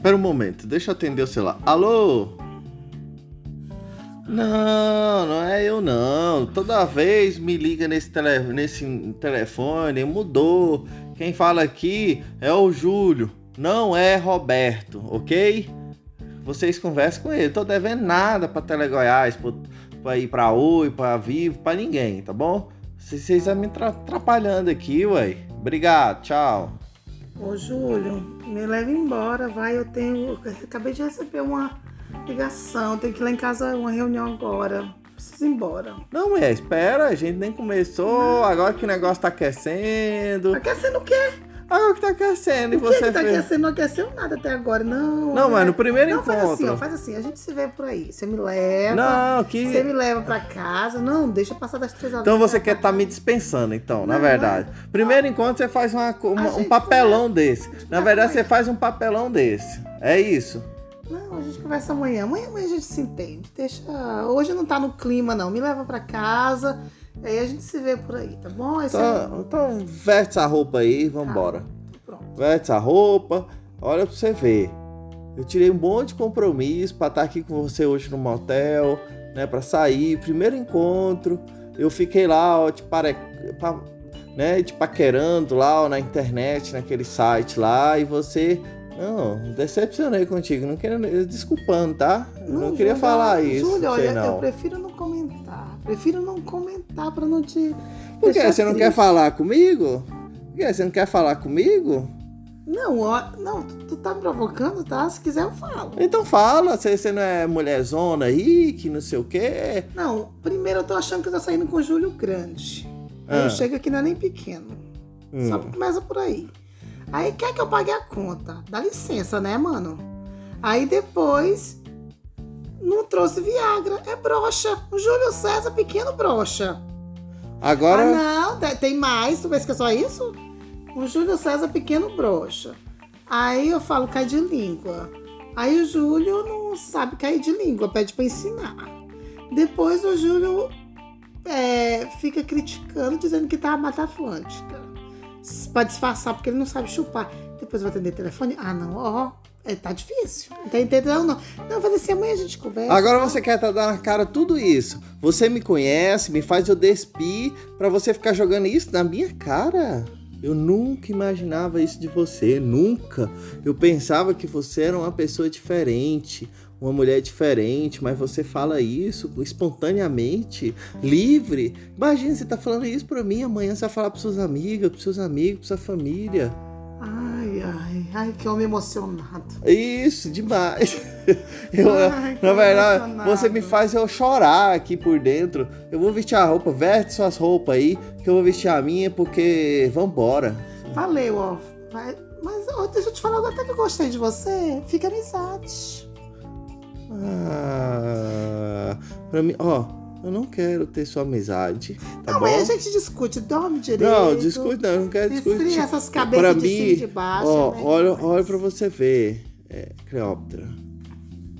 Espera um momento, deixa eu atender o celular. Alô? Não, não é eu não. Toda vez me liga nesse, tele, nesse telefone, mudou. Quem fala aqui é o Júlio, não é Roberto, ok? Vocês conversam com ele. Tô devendo nada pra Tele Goiás, pra, pra ir pra Oi, pra Vivo, pra ninguém, tá bom? Vocês estão me atrapalhando aqui, ué. Obrigado, tchau. Ô, Júlio, me leva embora, vai. Eu tenho. eu acabei de receber uma ligação. Tenho que ir lá em casa uma reunião agora. Preciso ir embora. Não, mulher, espera, a gente nem começou. Agora que o negócio tá aquecendo. Aquecendo o quê? Agora que tá aquecendo e O que você que tá fez. aquecendo? Não aqueceu nada até agora, não. Não, né? mas no primeiro Não, faz assim, ó, encontro. faz assim. A gente se vê por aí. Você me leva. Não, que. Você me leva pra casa. Não, deixa passar das três horas. Então você quer estar me dispensando, então, na Não, verdade. Primeiro encontro você faz uma- uma- um papelão desse. Na verdade, amanhã. você faz um papelão desse. É isso. Não, a gente conversa amanhã. Amanhã, amanhã a gente se entende. Deixa. Hoje não tá no clima, não. Me leva pra casa. Aí a gente se vê por aí, tá bom? Aí você- Então, então veste essa roupa aí, vambora. Pronto. Veste essa roupa, olha pra você ver. Eu tirei um monte de compromisso pra estar aqui com você hoje no motel, né? Pra sair, primeiro encontro. Eu fiquei lá, ó, te pare... pa- né, te paquerando lá ó, na internet, naquele site lá, e você. Não, decepcionei contigo. Não queria. Desculpando, tá? Eu não, queria falar isso. Júlio, olha, eu não. prefiro não comentar. Prefiro não comentar pra não te. Por quê? Você não quer falar comigo? Por quê? Você não quer falar comigo? Não, ó, não, tu, tu tá me provocando, tá? Se quiser eu falo. Então fala, você, você não é mulherzona aí, que não sei o quê. Não, primeiro eu tô achando que eu tô saindo com o Júlio grande. Ah. eu chego aqui não é nem pequeno. Hum. Só começa por aí. Aí quer que eu pague a conta. Dá licença, né, mano? Aí depois não trouxe Viagra. É broxa. O Júlio César, pequeno broxa. Agora. Ah, não, tem- mais. Tu pensa que é só isso? O Júlio César, pequeno broxa. Aí eu falo, cai de língua. Aí o Júlio não sabe cair de língua, pede pra ensinar. Depois o Júlio é, fica criticando, dizendo que tá a Mata Atlântica. Pra disfarçar, porque ele não sabe chupar. Depois vai atender telefone. Ah, não, ó. É, tá difícil. Não tá entendendo, não. Não, vai assim, amanhã a gente conversa. Agora você quer tá dar na cara tudo isso. Você me conhece, me faz eu despir pra você ficar jogando isso na minha cara. Eu nunca imaginava isso de você, nunca. Eu pensava que você era uma pessoa diferente, uma mulher diferente, mas você fala isso espontaneamente, livre. Imagina você tá falando isso pra mim, amanhã você vai falar pros seus amigos, pros seus amigos, pra sua família. Ai, ai, ai, que homem emocionado. Isso, demais. Eu, Ai, na verdade, emocionado. você me faz eu chorar aqui por dentro. Eu vou vestir a roupa, veste suas roupas aí, que eu vou vestir a minha, porque vambora. Valeu, ó. Mas ó, deixa eu te falar, até que eu gostei de você. Fica amizade. Ah, pra mim, ó, eu não quero ter sua amizade, tá não, bom? mas a gente discute, dorme direito. Não, discute não, eu não quero Esfria discutir. essas Pra cabeças de mim, cima de baixo. Ó, né? olha, olha pra você ver, é, Cleópatra.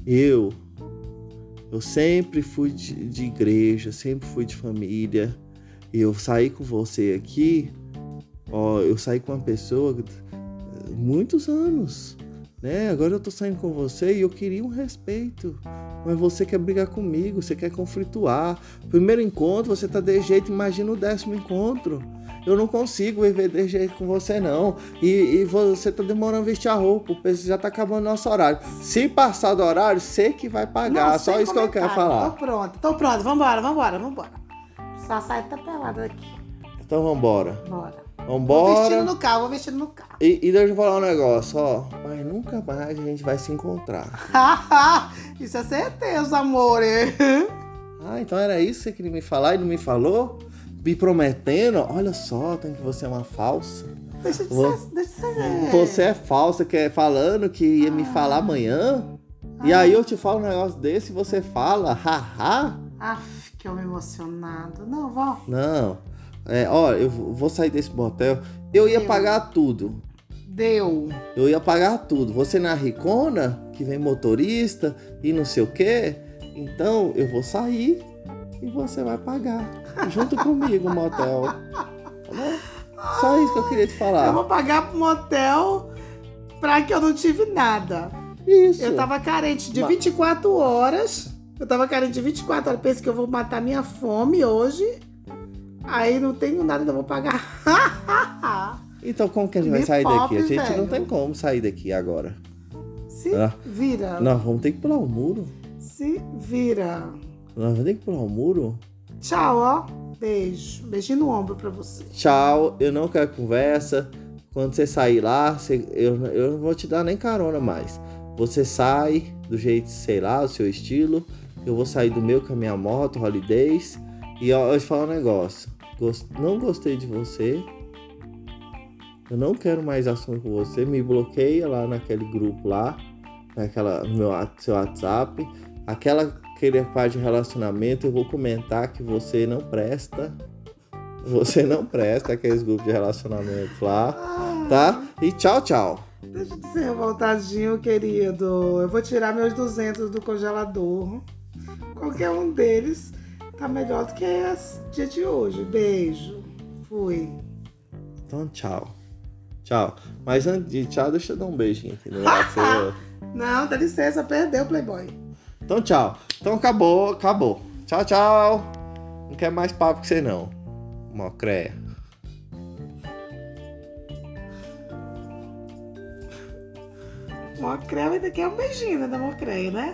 Eu, eu sempre fui de, de igreja, sempre fui de família. E eu saí com você aqui, ó, eu saí com uma pessoa muitos anos, né? Agora eu tô saindo com você e eu queria um respeito. Mas você quer brigar comigo, você quer conflituar. Primeiro encontro, você tá de jeito, imagina o décimo encontro. Eu não consigo viver de jeito com você, não. E, e você tá demorando a vestir a roupa, o preço já tá acabando nosso horário. Se passar do horário, você que vai pagar. Não, Só isso que eu quero comentário. falar. Tô pronto, tô pronto. Vambora, vambora, vambora. Só sai tá pelada daqui. Então vambora. Bora. Vou vestindo Vambora. no carro, vou vestindo no carro. E, e deixa eu falar um negócio, ó. Mas nunca mais a gente vai se encontrar. Isso é certeza, amor. Ah, então era isso que você queria me falar e não me falou? Me prometendo? Olha só, tem que você é uma falsa. Deixa de Vou- ser. Deixa de ser. Você é falsa, que é falando que ia me falar amanhã. E aí eu te falo um negócio desse e você fala, haha. Aff, que homem emocionado. Não, vó. Não. É, ó, eu vou sair desse motel. Eu ia Eu. pagar tudo. Deu. Eu ia pagar tudo. Você na ricona, que vem motorista e não sei o quê. Então eu vou sair e você vai pagar. Junto comigo o motel. Tá bom? Só isso que eu queria te Eu falar. vou pagar pro motel pra que eu não tive nada. Isso. Eu tava carente de Ma- 24 horas. Eu tava carente de 24 horas. Penso que eu vou matar minha fome hoje. Aí não tenho nada, ainda vou pagar. Então como que a gente vai Me sair daqui? A gente não velho. tem como sair daqui agora. Se Ah. vira. Nós vamos ter que pular o muro. Se vira. Nós vamos ter que pular o muro. Tchau, ó. Beijo. Beijinho no ombro pra você. Tchau, eu não quero conversa. Quando você sair lá, você- eu, eu não vou te dar nem carona mais. Você sai do jeito, sei lá, o seu estilo. Eu vou sair do meu com a minha moto, holidays. E eu te falar um negócio. Gos- não gostei de você. Eu não quero mais assunto com você. Me bloqueia lá naquele grupo lá. Naquela, no meu, seu WhatsApp. Aquela aquele parte de relacionamento, eu vou comentar que você não presta. Você não presta aqueles grupos de relacionamento lá, tá? E tchau, tchau. Deixa de ser revoltadinho, querido. Eu vou tirar meus 200 do congelador. Qualquer um deles tá melhor do que esse dia de hoje. Beijo. Fui. Então, tchau. Tchau. Mas antes de tchau, deixa eu dar um beijinho aqui no seu. Não, dá licença, perdeu o Playboy. Então, tchau. Então, acabou, acabou. Tchau, tchau. Não quer mais papo com você, não. Mocréia. Mocreia ainda quer um beijinho né, da Mocreia, né?